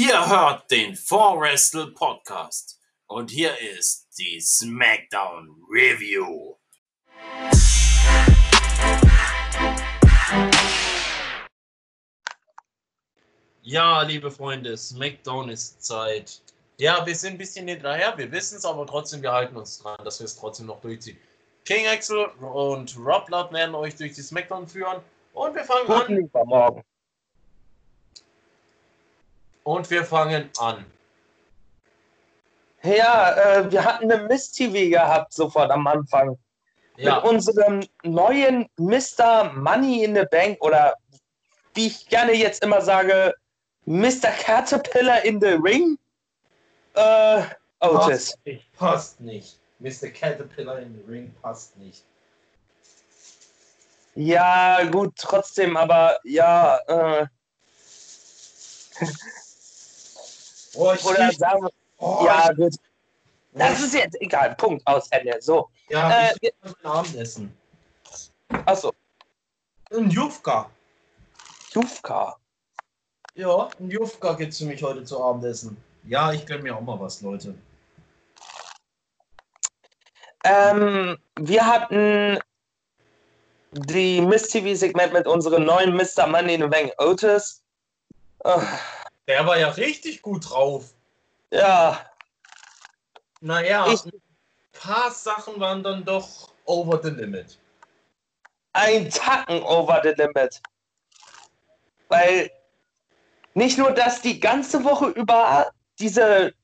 Ihr hört den Wrestle Podcast und hier ist die SmackDown Review. Ja, liebe Freunde, SmackDown ist Zeit. Ja, wir sind ein bisschen hinterher, wir wissen es, aber trotzdem, wir halten uns dran, dass wir es trotzdem noch durchziehen. King Axel und Rob Love werden euch durch die SmackDown führen und wir fangen Guten an. Morgen. Und wir fangen an. Ja, äh, wir hatten eine Miss-TV gehabt sofort am Anfang. Ja. Mit unserem neuen Mr. Money in the Bank oder wie ich gerne jetzt immer sage, Mr. Caterpillar in the Ring. Äh, Otis. Passt nicht. Passt nicht. Mr. Caterpillar in the Ring passt nicht. Ja, gut, trotzdem, aber ja, äh, Oh, Oder sagen wir, oh, ja, gut. Das ist jetzt egal. Punkt aus Ende. So. Ja, äh, ich ein Abendessen. Achso. Ein Jufka. Jufka. Ja, ein Jufka gibt es für mich heute zu Abendessen. Ja, ich gönne mir auch mal was, Leute. Ähm, wir hatten die Miss TV-Segment mit unserem neuen Mr. Money in the Bank Otis. Oh. Der war ja richtig gut drauf. Ja. Naja, ich, ein paar Sachen waren dann doch over the limit. Ein Tacken over the limit. Weil nicht nur, dass die ganze Woche über diese,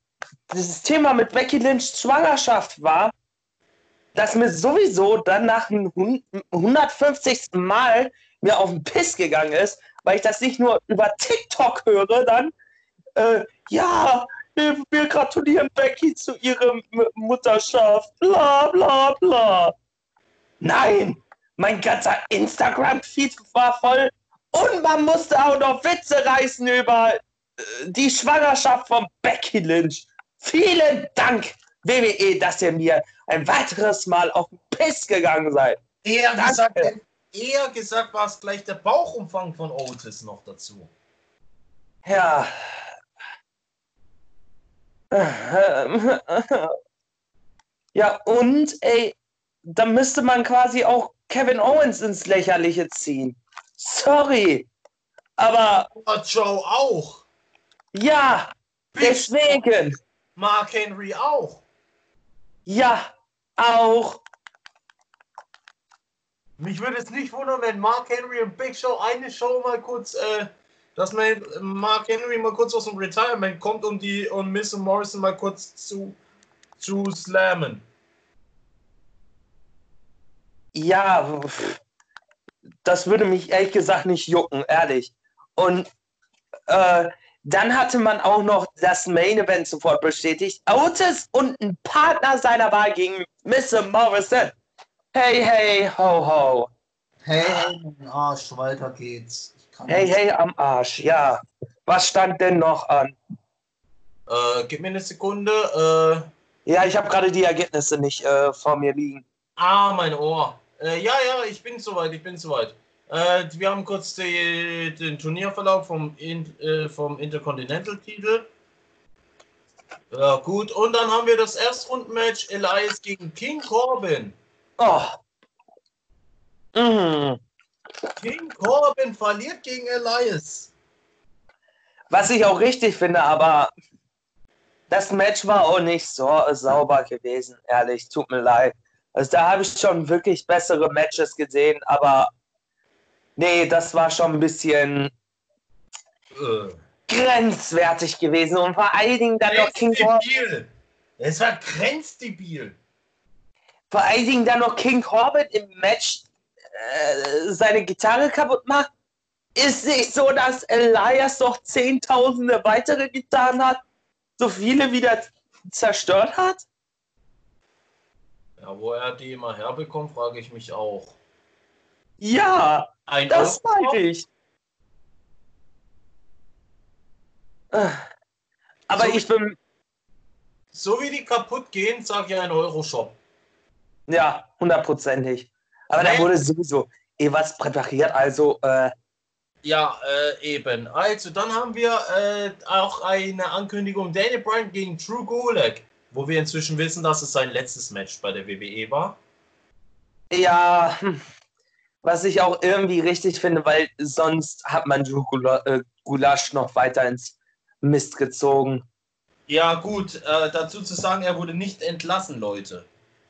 dieses Thema mit Becky Lynch Schwangerschaft war, dass mir sowieso dann nach dem 150. Mal mir auf den Piss gegangen ist, weil ich das nicht nur über TikTok höre, dann, äh, ja, wir, wir gratulieren Becky zu ihrer Mutterschaft, bla bla bla. Nein, mein ganzer Instagram-Feed war voll und man musste auch noch Witze reißen über äh, die Schwangerschaft von Becky Lynch. Vielen Dank, WWE, dass ihr mir ein weiteres Mal auf den Piss gegangen seid. Gesagt, eher gesagt war es gleich der Bauchumfang von Otis noch dazu. Ja. Ja, und ey, da müsste man quasi auch Kevin Owens ins Lächerliche ziehen. Sorry. Aber. Joe auch. Ja, deswegen. Mark Henry auch. Ja, auch. Mich würde es nicht wundern, wenn Mark Henry und Big Show eine Show mal kurz, äh, dass man Mark Henry mal kurz aus dem Retirement kommt, um die und Miss und Morrison mal kurz zu, zu slammen. Ja, das würde mich ehrlich gesagt nicht jucken, ehrlich. Und äh, dann hatte man auch noch das Main Event sofort bestätigt. Otis und ein Partner seiner Wahl gegen Mr. Morrison. Hey, hey, ho, ho. Hey, hey, am Arsch, weiter geht's. Hey, hey, am Arsch, ja. Was stand denn noch an? Äh, gib mir eine Sekunde. Äh, ja, ich habe gerade die Ergebnisse nicht äh, vor mir liegen. Ah, mein Ohr. Äh, ja, ja, ich bin soweit, ich bin soweit. Äh, wir haben kurz die, den Turnierverlauf vom, äh, vom Intercontinental-Titel. Ja, gut. Und dann haben wir das Erstrundenmatch Elias gegen King Corbin. Oh. Mhm. King Corbin verliert gegen Elias. Was ich auch richtig finde, aber das Match war auch nicht so sauber gewesen, ehrlich. Tut mir leid. Also da habe ich schon wirklich bessere Matches gesehen, aber nee, das war schon ein bisschen uh. grenzwertig gewesen und vor allen Dingen dann noch King Corbin. Es war grenzdebil. Vor allen Dingen dann noch King Corbin im Match äh, seine Gitarre kaputt macht. Ist nicht so, dass Elias noch zehntausende weitere Gitarren hat, so viele wieder zerstört hat? Ja, wo er die immer herbekommt, frage ich mich auch. Ja, Ein das meinte ich. Aber so ich bin. So wie die kaputt gehen, sage ich ein Euro-Shop. Ja, hundertprozentig. Aber da wurde sowieso eh was präpariert. Also, äh, Ja, äh, eben. Also, dann haben wir äh, auch eine Ankündigung Daniel Bryan gegen Drew Gulak, wo wir inzwischen wissen, dass es sein letztes Match bei der WWE war. Ja, hm. was ich auch irgendwie richtig finde, weil sonst hat man Drew äh, Gulasch noch weiter ins Mist gezogen. Ja, gut, äh, dazu zu sagen, er wurde nicht entlassen, Leute.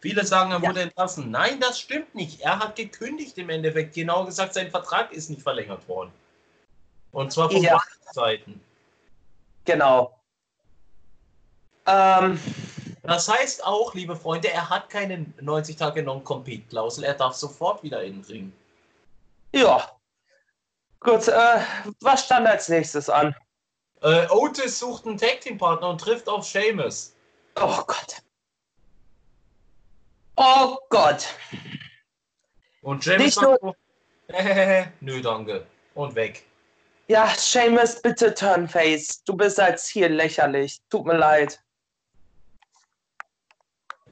Viele sagen, er ja. wurde entlassen. Nein, das stimmt nicht. Er hat gekündigt im Endeffekt. Genau gesagt, sein Vertrag ist nicht verlängert worden. Und zwar von ja. beiden Seiten. Genau. Ähm, das heißt auch, liebe Freunde, er hat keine 90 Tage Non-Compete-Klausel. Er darf sofort wieder in den Ring. Ja. Gut, äh, was stand als nächstes an? Äh, Otis sucht einen Tag-Team-Partner und trifft auf Seamus. Oh Gott. Oh Gott. Und Seamus sagt, nur... nö, danke. Und weg. Ja, Seamus, bitte Turnface. Du bist als Ziel lächerlich. Tut mir leid.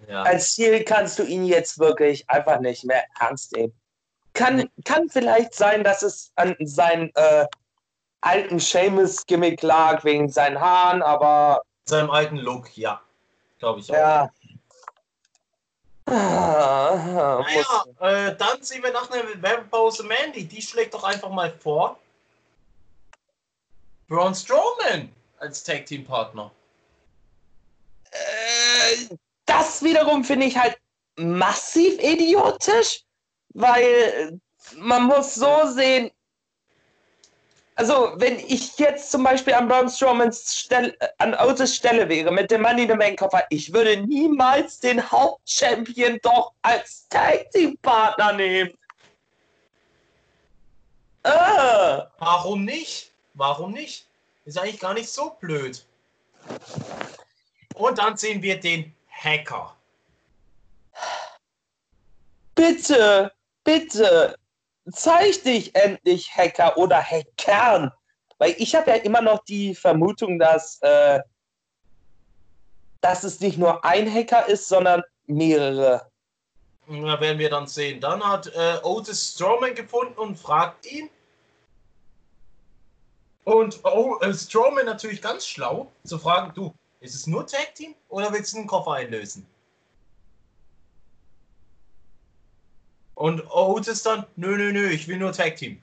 Ja. Als Ziel kannst du ihn jetzt wirklich einfach nicht mehr ernst nehmen. Kann, kann vielleicht sein, dass es an seinem äh, alten Seamus-Gimmick lag, wegen seinen Haaren, aber. Seinem alten Look, ja. Glaube ich auch. Ja. Ah, naja, äh, dann sehen wir nach einer Werbepause Mandy. Die schlägt doch einfach mal vor, Braun Strowman als Tag Team Partner. Äh, das wiederum finde ich halt massiv idiotisch, weil man muss so sehen, also wenn ich jetzt zum Beispiel an Braun Strowmans Stelle, an Otis Stelle wäre mit dem Money in the Bank Koffer, ich würde niemals den Hauptchampion doch als Tag Team Partner nehmen. Äh. Warum nicht? Warum nicht? Ist eigentlich gar nicht so blöd. Und dann sehen wir den Hacker. Bitte, bitte, zeig dich endlich, Hacker oder Hackern. Weil ich habe ja immer noch die Vermutung, dass, äh, dass es nicht nur ein Hacker ist, sondern mehrere. Na, werden wir dann sehen. Dann hat äh, Otis Strowman gefunden und fragt ihn, und oh, äh, Strowman natürlich ganz schlau zu fragen, du, ist es nur Tag Team oder willst du einen Koffer einlösen? Und Otis dann, nö, nö, nö, ich will nur Tag Team.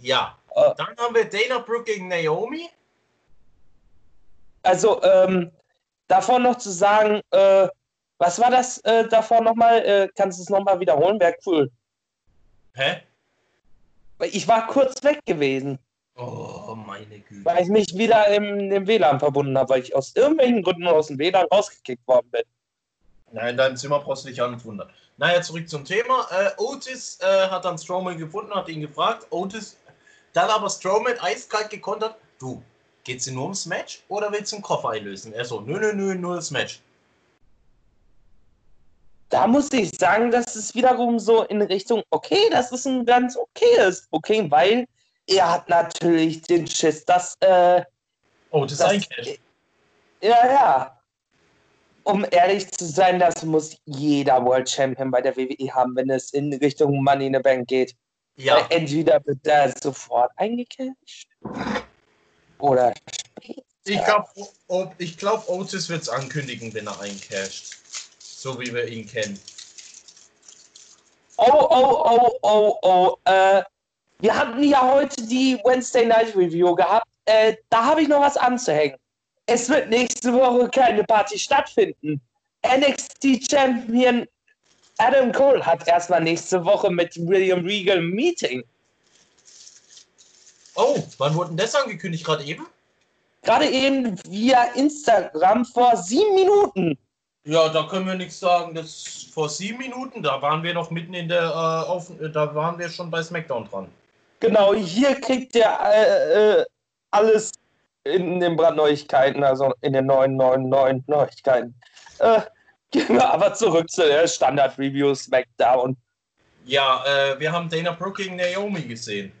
Ja, uh, dann haben wir Dana Brooke gegen Naomi. Also, ähm, davor noch zu sagen, äh, was war das äh, davor nochmal? Äh, kannst du es nochmal wiederholen? Wäre cool. Hä? Ich war kurz weg gewesen. Oh, meine Güte. Weil ich mich wieder im, im WLAN verbunden habe, weil ich aus irgendwelchen Gründen aus dem WLAN rausgekickt worden bin. Nein, in deinem Zimmer brauchst du dich auch nicht wundern. Naja, zurück zum Thema. Äh, Otis äh, hat dann Strowman gefunden, hat ihn gefragt. Otis, dann aber Strowman eiskalt gekontert. Du, geht's dir nur ums Match oder willst du einen Koffer einlösen? Er so, nö, nö, nö, nur das Match da muss ich sagen, dass es wiederum so in Richtung, okay, das ist ein ganz okayes Booking, weil er hat natürlich den Schiss, dass. Äh, oh, das, ist ein Cash. Ja, ja. Um ehrlich zu sein, das muss jeder World Champion bei der WWE haben, wenn es in Richtung Money in the Bank geht. Ja. Entweder wird er sofort eingecashed oder später. Ich glaube, ich glaub, Otis wird es ankündigen, wenn er eincasht so wie wir ihn kennen. Oh, oh, oh, oh, oh. Äh, wir hatten ja heute die Wednesday Night Review gehabt. Äh, da habe ich noch was anzuhängen. Es wird nächste Woche keine Party stattfinden. NXT Champion Adam Cole hat erstmal nächste Woche mit William Regal ein Meeting. Oh, wann wurde denn das angekündigt? Gerade eben? Gerade eben via Instagram vor sieben Minuten. Ja, da können wir nichts sagen. Das vor sieben Minuten, da waren wir noch mitten in der, äh, auf, da waren wir schon bei SmackDown dran. Genau, hier kriegt ihr äh, äh, alles in den Brandneuigkeiten, also in den neuen, neuen, neuen Neuigkeiten. Äh, gehen wir aber zurück zu der Standard-Review SmackDown. Ja, äh, wir haben Dana Brooke gegen Naomi gesehen.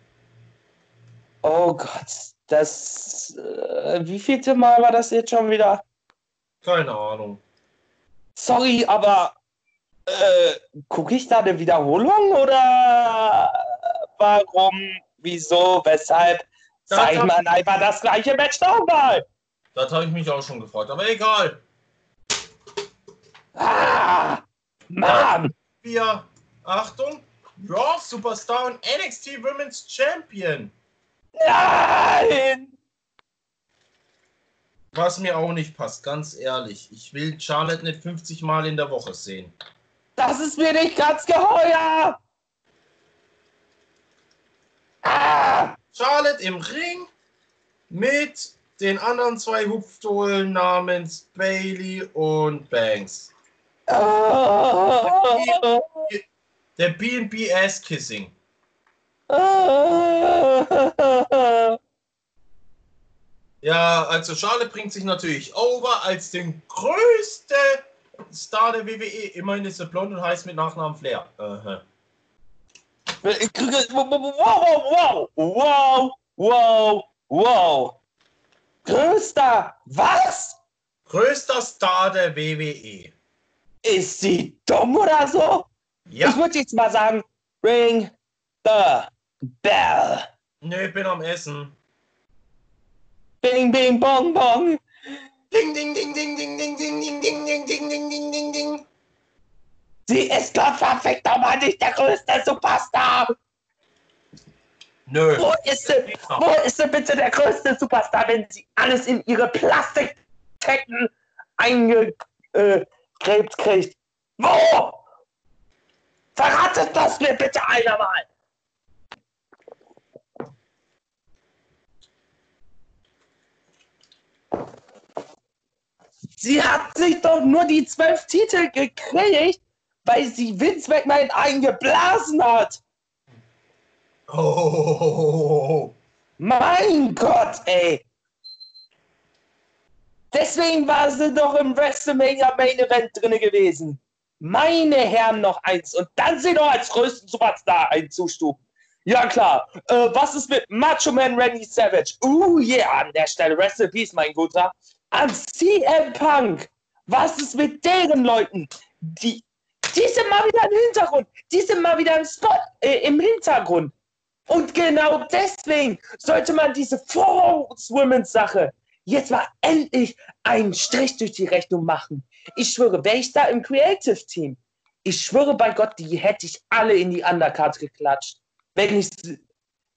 Oh Gott, das. Äh, wie vielte Mal war das jetzt schon wieder? Keine Ahnung sorry, aber Äh, gucke ich da eine Wiederholung oder warum, wieso, weshalb? Zeig man einfach das gleiche Match nochmal. Das habe ich mich auch schon gefragt, aber egal. Ah, Mann! Wir, Achtung, Raw Superstar und NXT Women's Champion. Nein! Was mir auch nicht passt, ganz ehrlich. Ich will Charlotte nicht 50 Mal in der Woche sehen. Das ist mir nicht ganz geheuer! Ah! Charlotte im Ring mit den anderen zwei Hupfdohlen namens Bailey und Banks. Ah! Der BB Ass Kissing. Ah! Ja, also Charlotte bringt sich natürlich over als den größten Star der WWE. Immerhin ist er blond und heißt mit Nachnamen Flair. Aha. Wow, wow, wow, wow, wow. Größter, was? Größter Star der WWE. Ist sie dumm oder so? Ja. Ich würde jetzt mal sagen, ring the bell. Nö, ich bin am Essen. Bing, bing, bong, bong. Ding, ding, ding, ding, ding, ding, ding, ding, ding, ding, ding, ding, ding, ding, ding. Sie ist doch verfickt nochmal nicht der größte Superstar. Nö. Wo ist sie? Wo ist sie bitte der größte Superstar, wenn sie alles in ihre Plastikketten eingekrebt kriegt? Wo? Verratet das mir bitte einer mal. Sie hat sich doch nur die zwölf Titel gekriegt, weil sie Vince McMahon eingeblasen hat. Oh. Mein Gott, ey. Deswegen war sie doch im WrestleMania Main Event drin gewesen. Meine Herren, noch eins. Und dann sie noch als größten Superstar einzustufen. Ja, klar. Äh, was ist mit Macho Man Randy Savage? Uh, yeah, an der Stelle. Rest in Peace, mein Guter. An CM Punk. Was ist mit deren Leuten? Die, die sind mal wieder im Hintergrund. Die sind mal wieder im Spot, äh, im Hintergrund. Und genau deswegen sollte man diese Four-Women's-Sache jetzt mal endlich einen Strich durch die Rechnung machen. Ich schwöre, wäre ich da im Creative Team, ich schwöre bei Gott, die hätte ich alle in die Undercard geklatscht. Wenn nicht,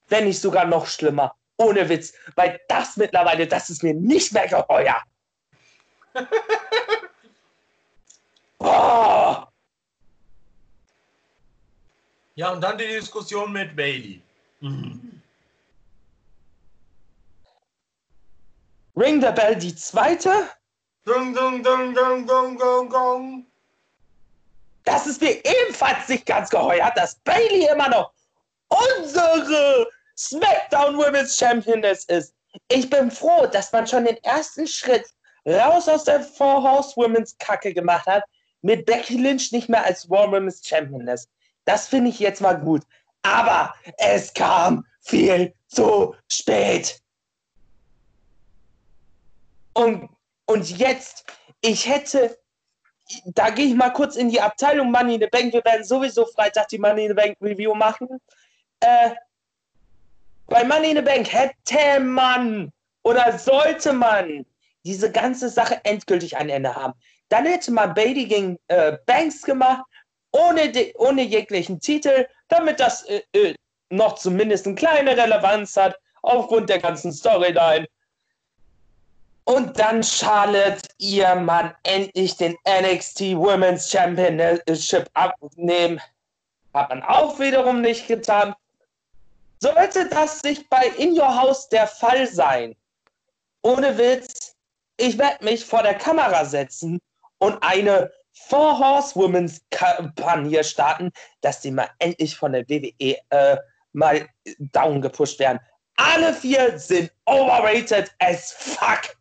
wenn nicht sogar noch schlimmer. Ohne Witz. Weil das mittlerweile, das ist mir nicht mehr geheuer. oh, Ja, und dann die Diskussion mit Bailey. Mhm. Ring the Bell, die zweite. Dung, dung, dung, dung, dung, dung, dung. Das ist mir ebenfalls nicht ganz geheuer, dass Bailey immer noch unsere SmackDown Women's Championess ist. Ich bin froh, dass man schon den ersten Schritt raus aus der Four Horse Women's Kacke gemacht hat, mit Becky Lynch nicht mehr als War Women's Championess. Das finde ich jetzt mal gut. Aber es kam viel zu spät. Und, und jetzt, ich hätte, da gehe ich mal kurz in die Abteilung Money in the Bank. Wir werden sowieso Freitag die Money in the Bank Review machen. Äh, bei Money in the Bank hätte man oder sollte man diese ganze Sache endgültig ein Ende haben. Dann hätte man Bailey gegen äh, Banks gemacht, ohne, de, ohne jeglichen Titel, damit das äh, äh, noch zumindest eine kleine Relevanz hat, aufgrund der ganzen Storyline. Und dann Charlotte ihr Mann endlich den NXT Women's Championship abnehmen. Hat man auch wiederum nicht getan. Sollte das sich bei In Your House der Fall sein, ohne Witz, ich werde mich vor der Kamera setzen und eine Four Horsewomen's Kampagne starten, dass die mal endlich von der WWE äh, mal down gepusht werden. Alle vier sind overrated as fuck.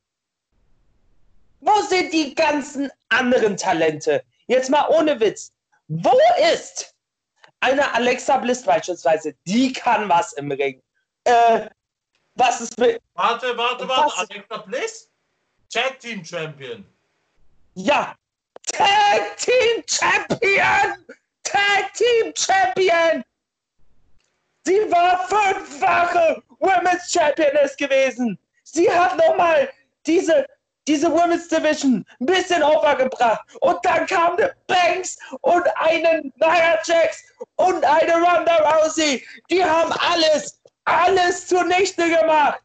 Wo sind die ganzen anderen Talente? Jetzt mal ohne Witz. Wo ist eine Alexa Bliss beispielsweise? Die kann was im Ring. Äh, was ist mit. Warte, warte, warte. Alexa Bliss? Tag Team Champion. Ja! Tag Team Champion! Tag Team Champion! Sie war fünffache Women's Championess gewesen. Sie hat nochmal diese, diese Women's Division ein bisschen aufgebracht. Und dann kam eine Banks und eine Nia Jax und eine Ronda Rousey. Die haben alles, alles zunichte gemacht.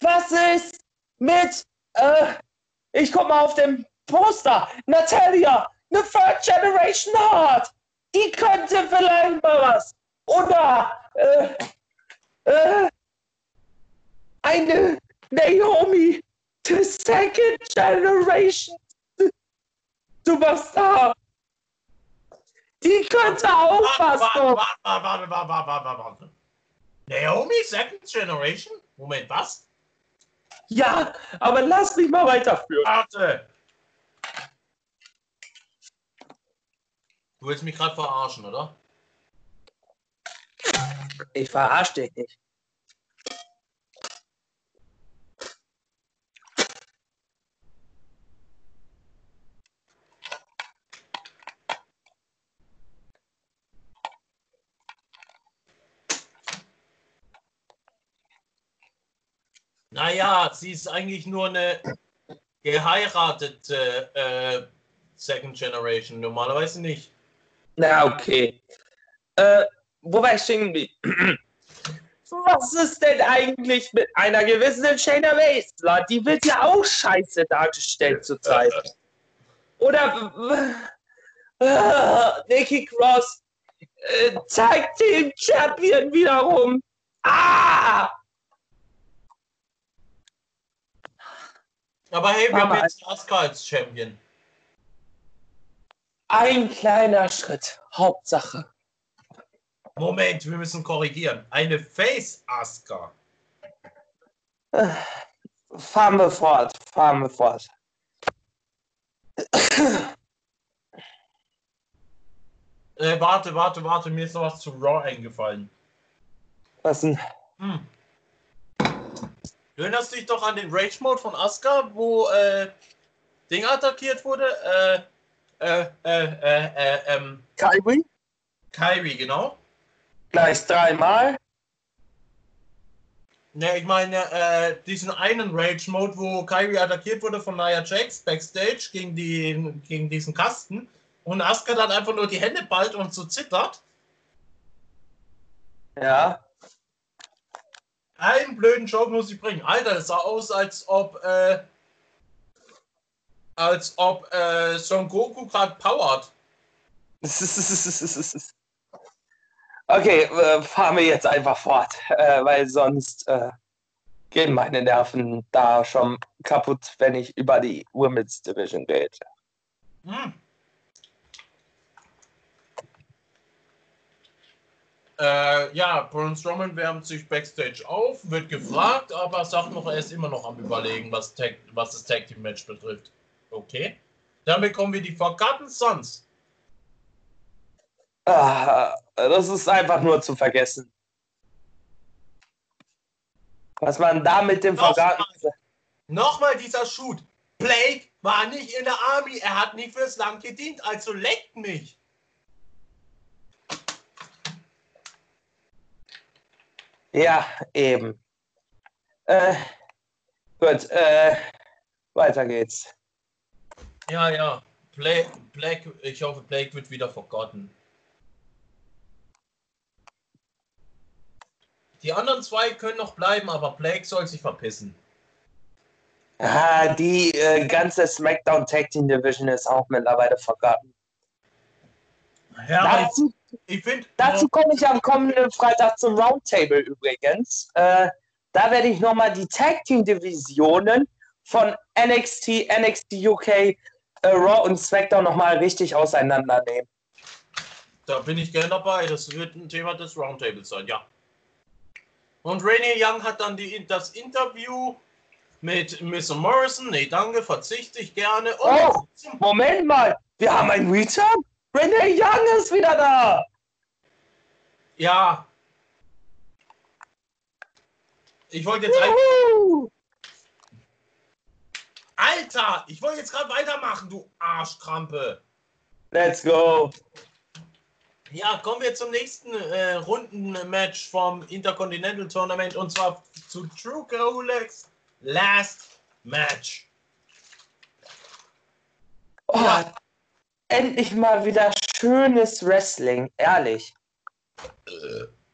Was ist mit, äh, ich guck mal auf dem Poster, Natalia, eine Third Generation Heart. Die könnte vielleicht mal was. Oder, äh, äh, eine Naomi, the second generation Superstar. Die könnte auch was. Warte, warte, warte, warte, warte, warte. Naomi, Second Generation? Moment, was? Ja, aber lass mich mal weiterführen. Warte. Du willst mich gerade verarschen, oder? Ich verarsche dich nicht. Naja, sie ist eigentlich nur eine geheiratete äh, Second Generation. Normalerweise nicht. Na, okay. Äh, wo war ich stehen geblieben? Was ist denn eigentlich mit einer gewissen Shayna Baszler? Die wird ja auch scheiße dargestellt zurzeit. Oder äh, Nikki Cross, äh, Tag Team Champion wiederum. Ah! Aber hey, wir haben jetzt Asuka als Champion. Ein kleiner Schritt. Hauptsache. Moment, wir müssen korrigieren. Eine Face. Äh, fahren wir fort, fahren wir fort. Äh, warte, warte, warte, mir ist noch was zu Raw eingefallen. Was denn? Hm. Du erinnerst dich doch an den Rage Mode von Asuka, wo äh, Ding attackiert wurde? Äh, äh, äh, äh, äh, ähm, Kyrie? Kyrie, genau. Gleich dreimal. Ne, ich meine, äh, diesen einen Rage Mode, wo Kyrie attackiert wurde von Nia Jax backstage gegen, die, gegen diesen Kasten und Asuka dann einfach nur die Hände ballt und so zittert. Ja. Einen blöden Joke muss ich bringen. Alter, das sah aus, als ob, äh, als ob äh, Son Goku gerade powert. Okay, äh, fahren wir jetzt einfach fort, äh, weil sonst äh, gehen meine Nerven da schon kaputt, wenn ich über die Women's Division rede. Hm. Äh, ja, Braun Strowman wärmt sich backstage auf, wird gefragt, aber sagt noch, er ist immer noch am überlegen, was, Tag, was das Tag Team Match betrifft. Okay. Dann bekommen wir die Forgotten Sons. Ah, das ist einfach nur zu vergessen. Was man da mit dem Nochmal. Vergarten. Nochmal dieser Shoot. Blake war nicht in der Army, er hat nicht fürs Land gedient, also leckt mich. Ja, eben. Äh, gut, äh, weiter geht's. Ja, ja. Blake, Blake, ich hoffe, Blake wird wieder forgotten. Die anderen zwei können noch bleiben, aber Blake soll sich verpissen. Ah, die äh, ganze SmackDown Tag Team Division ist auch mittlerweile vergarten. Ja, Dazu, ich, ich finde. dazu komme ich am kommenden Freitag zum Roundtable übrigens. Äh, da werde ich nochmal die Tag Team Divisionen von NXT, NXT UK, Raw und SmackDown nochmal richtig auseinandernehmen. Da bin ich gerne dabei. Das wird ein Thema des Roundtables sein, ja. Und Rainier Young hat dann die, das Interview mit Mr. Morrison. Nee, danke, verzichte ich gerne. Und Oh, Moment mal, wir haben einen Return? Renee Young ist wieder da! ja. Ich wollte jetzt ein. Alter! Ich wollte jetzt gerade weitermachen, du Arschkrampe. Let's go. Ja, kommen wir zum nächsten äh, Rundenmatch vom Intercontinental Tournament und zwar zu True Rolex Last Match. Oh, Ja. Endlich mal wieder schönes Wrestling, ehrlich.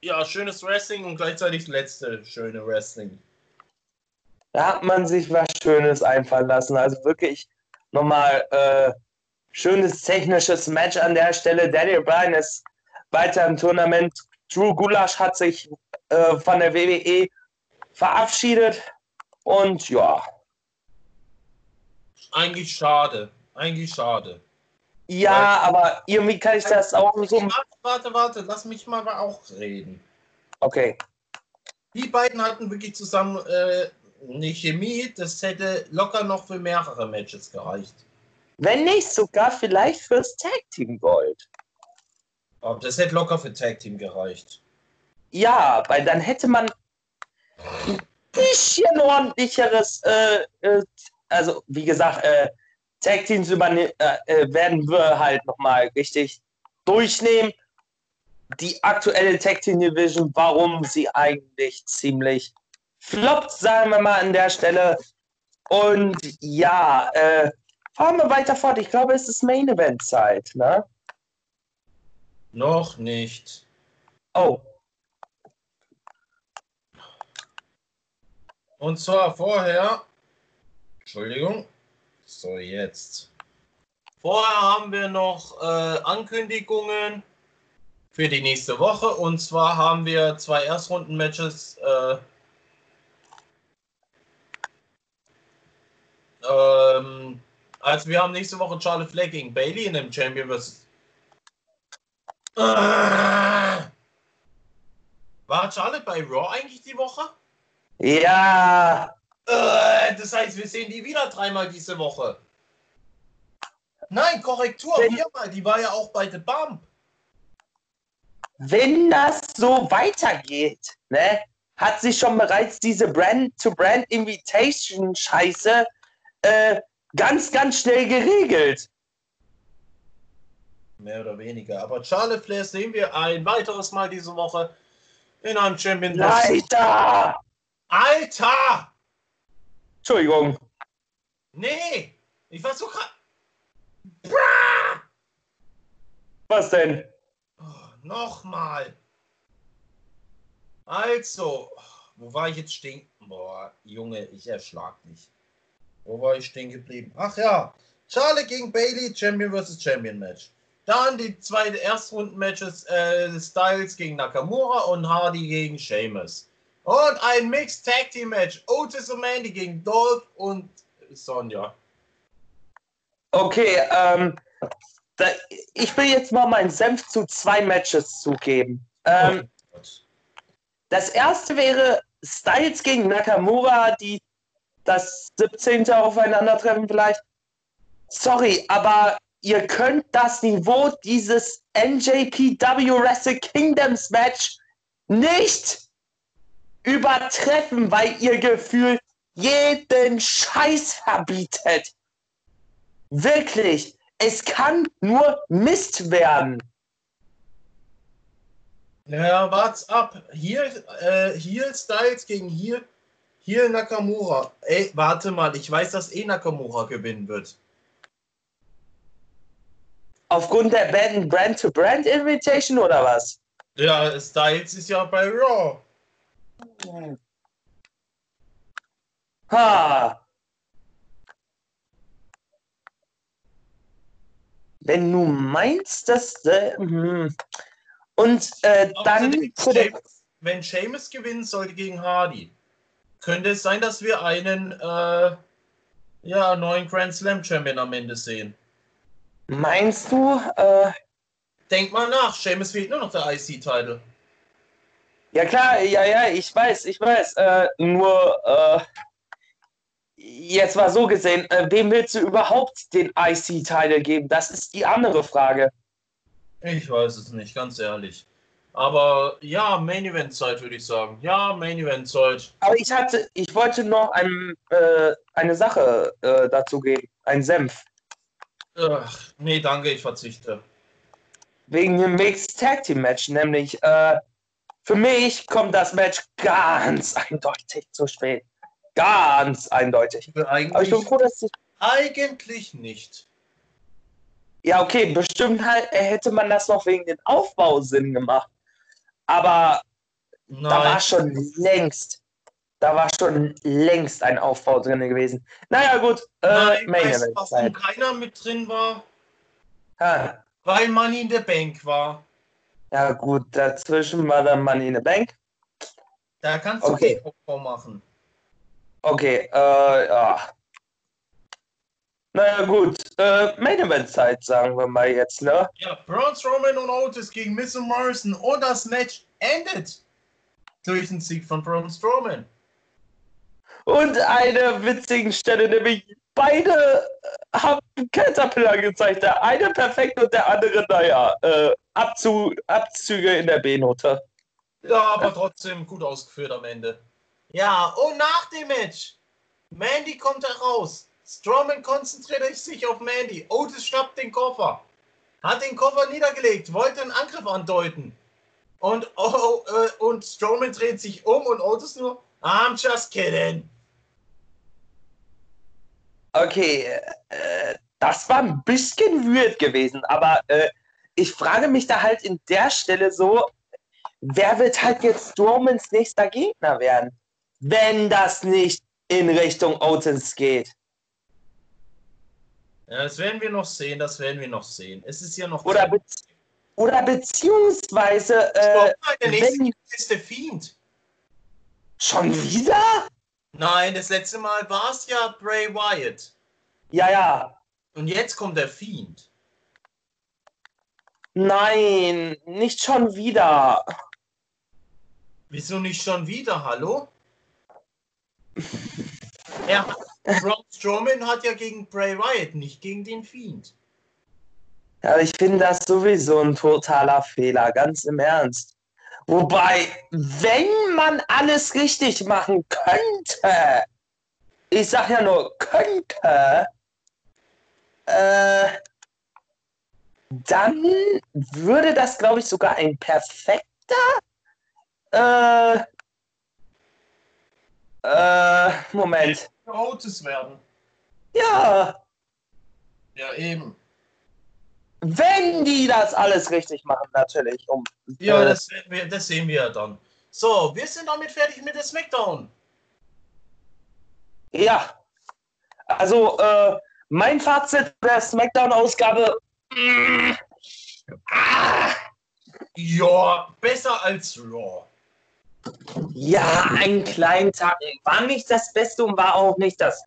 Ja, schönes Wrestling und gleichzeitig das letzte schöne Wrestling. Da hat man sich was Schönes einfallen lassen. Also wirklich nochmal äh, schönes technisches Match an der Stelle. Daniel Bryan ist weiter im Tournament. Drew Gulasch hat sich äh, von der WWE verabschiedet. Und ja, Eigentlich schade. Eigentlich schade. ja, aber irgendwie kann ich das auch so. Warte, warte, warte, lass mich mal auch reden. Okay. Die beiden hatten wirklich zusammen äh, eine Chemie, das hätte locker noch für mehrere Matches gereicht. Wenn nicht sogar vielleicht fürs Tag Team Gold. Aber das hätte locker für Tag Team gereicht. Ja, weil dann hätte man ein bisschen ordentlicheres, äh, äh, also wie gesagt, äh, Tag Teams überne äh, äh, werden wir halt nochmal richtig durchnehmen. Die aktuelle Tag Team Division, warum sie eigentlich ziemlich floppt, sagen wir mal an der Stelle. Und ja, äh, fahren wir weiter fort. Ich glaube, es ist Main Event Zeit, ne? Noch nicht. Oh, Und zwar vorher. Entschuldigung. So, jetzt. Vorher haben wir noch äh, Ankündigungen für die nächste Woche. Und zwar haben wir zwei Erstrunden-Matches. Äh, ähm, also wir haben nächste Woche Charlotte Flair gegen Bailey in dem Champion vs. Ah! War Charlotte bei Raw eigentlich die Woche? ja, Äh, das heißt, wir sehen die wieder dreimal diese Woche. Nein, Korrektur, Wenn- viermal. Die war ja auch bei The Bump. wenn das so weitergeht, ne, hat sich schon bereits diese Brand-to-Brand-Invitation-Scheiße äh, ganz, ganz schnell geregelt. Mehr oder weniger. Aber Charlotte Flair sehen wir ein weiteres Mal diese Woche in einem Champion. Leider! Alter! Entschuldigung. Nee! Ich war so gerade. Was denn? Oh, Nochmal. Also, wo war ich jetzt stehen? Boah, Junge, ich erschlag dich. Wo war ich stehen geblieben? Ach ja, Charlotte gegen Bailey, Champion vs. Champion Match. Dann die zwei Erstrunden-Matches, äh, Styles gegen Nakamura und Hardy gegen Sheamus. Und ein Mixed Tag Team Match, Otis und Mandy gegen Dolph und Sonja. Okay, ähm, da, ich will jetzt mal meinen Senf zu zwei Matches zugeben. Ähm, Oh. Das erste wäre Styles gegen Nakamura, die das 17. Aufeinandertreffen vielleicht. Sorry, aber ihr könnt das Niveau dieses NJPW Wrestle Kingdoms Match nicht übertreffen, weil ihr Gefühl jeden Scheiß verbietet. Wirklich, es kann nur Mist werden. Ja, wart's ab. Hier, äh, hier Styles gegen hier, hier Nakamura. Ey, warte mal, ich weiß, dass eh Nakamura gewinnen wird. Aufgrund der beiden Brand-to-Brand-Invitation oder was? Ja, Styles ist ja bei Raw. Ha. Wenn du meinst, dass. Äh, hm. Und äh, dann. Außerdem, wenn Sheamus gewinnen sollte gegen Hardy, könnte es sein, dass wir einen äh, ja, neuen Grand Slam Champion am Ende sehen. Meinst du? Äh, Denk mal nach, Sheamus fehlt nur noch der IC-Title. ja, klar, ja, ja, ich weiß, ich weiß. Äh, nur. Äh, jetzt mal so gesehen, äh, wem willst du überhaupt den IC-Title geben? Das ist die andere Frage. Ich weiß es nicht, ganz ehrlich. Aber ja, Main Event Zeit würde ich sagen. Ja, Main Event Zeit. Aber ich hatte, ich wollte noch ein, äh, eine Sache äh, dazu geben. Ein Senf. Ach, nee, danke, ich verzichte. Wegen dem Mixed Tag Team Match, nämlich äh, für mich kommt das Match ganz eindeutig zu spät. Ganz eindeutig. Aber ich bin Eigentlich, froh, dass ich. eigentlich nicht. Ja, okay, bestimmt halt, hätte man das noch wegen den Aufbausinn gemacht. Aber da war Nein. schon längst, da war schon längst ein Aufbau drin gewesen. Naja, gut, äh, Nein, weißt Zeit. keiner mit drin war? Ha. Weil Money in the Bank war. Ja, gut, dazwischen war dann Money in the Bank. Da kannst du Okay. keinen Aufbau machen. Okay, äh, ja. Naja, gut, äh, Main Event Zeit, sagen wir mal jetzt, ne? Ja, Braun Strowman und Otis gegen Miss Morrison und das Match endet durch den Sieg von Braun Strowman. Und eine witzige Stelle, nämlich beide haben Caterpillar gezeigt. Der eine perfekt und der andere, naja, äh, Abzu Abzüge in der B-Note. Ja, aber trotzdem gut ausgeführt am Ende. Ja, und nach dem Match, Mandy kommt heraus. Strowman konzentriert sich auf Mandy. Otis schnappt den Koffer. Hat den Koffer niedergelegt, wollte einen Angriff andeuten. Und, oh, äh, und Strowman dreht sich um und Otis nur, I'm just kidding. Okay, äh, das war ein bisschen weird gewesen, aber äh, ich frage mich da halt in der Stelle so, wer wird halt jetzt Strowmans nächster Gegner werden, wenn das nicht in Richtung Otis geht? Ja, das werden wir noch sehen, das werden wir noch sehen. Es ist ja noch. Oder, be oder beziehungsweise, äh, der nächste wenn- ist der Fiend. schon wieder? Nein, das letzte Mal war es ja Bray Wyatt. Ja, ja. Und jetzt kommt der Fiend. Nein, nicht schon wieder. Wieso nicht schon wieder, hallo? Er hat, Braun Strowman hat ja gegen Bray Wyatt, nicht gegen den Fiend. Ja, ich finde das sowieso ein totaler Fehler, ganz im Ernst. Wobei, wenn man alles richtig machen könnte, ich sag ja nur könnte, äh, dann würde das, glaube ich, sogar ein perfekter, äh, äh, Moment. Für Otis werden. Ja, Ja, eben. wenn die das alles richtig machen, natürlich. Um, Ja, äh, das, werden wir, das sehen wir ja dann. So, wir sind damit fertig mit der Smackdown. Ja. Also, äh, mein Fazit der Smackdown-Ausgabe. mm, ah, Ja, besser als Raw. Ja, einen kleinen Tag. War nicht das Beste und war auch nicht das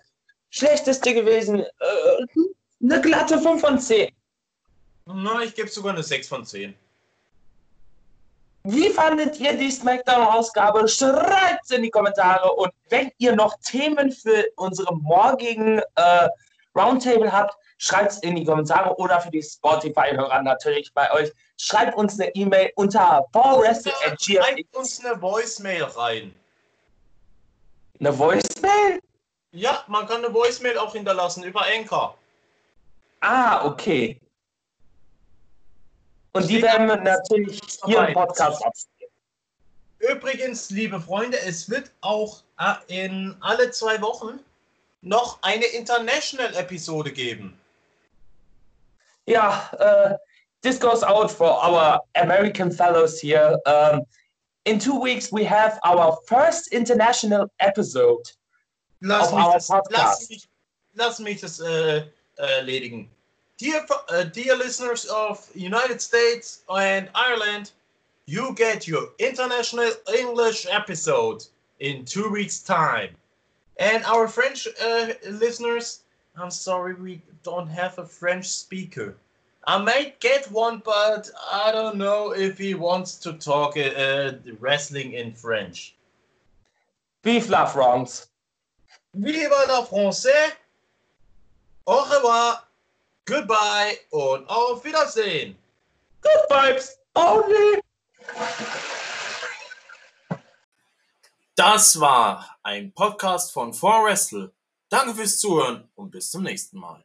Schlechteste gewesen. Äh, eine glatte 5 von 10. Na, ich gebe sogar eine 6 von 10. Wie fandet ihr die Smackdown-Ausgabe? Schreibt es in die Kommentare. Und wenn ihr noch Themen für unsere morgigen äh, Roundtable habt, schreibt es in die Kommentare oder für die Spotify-Hörer natürlich bei euch. Schreibt uns eine E-Mail unter ballwrestle.gmx. Schreibt uns eine Voicemail rein. Eine Voicemail? Ja, man kann eine Voicemail auch hinterlassen über Anchor. Ah, okay. Und die werden wir natürlich hier im Podcast abspielen. Übrigens, liebe Freunde, es wird auch äh, in alle zwei Wochen noch eine International-Episode geben. Yeah, uh, this goes out for our American fellows here. Um, in two weeks, we have our first international episode. Lass mich our das, podcast. lass mich, lass mich das äh, erledigen. Dear, uh, dear listeners of United States and Ireland, you get your international English episode in two weeks' time. And our French uh, listeners, I'm sorry, we don't have a French speaker. I might get one, but I don't know if he wants to talk uh, uh wrestling in French. Vive la France! Vive la France! Au revoir! Goodbye und auf Wiedersehen! Good vibes only! Das war ein Podcast von 4Wrestle. Danke fürs Zuhören und bis zum nächsten Mal.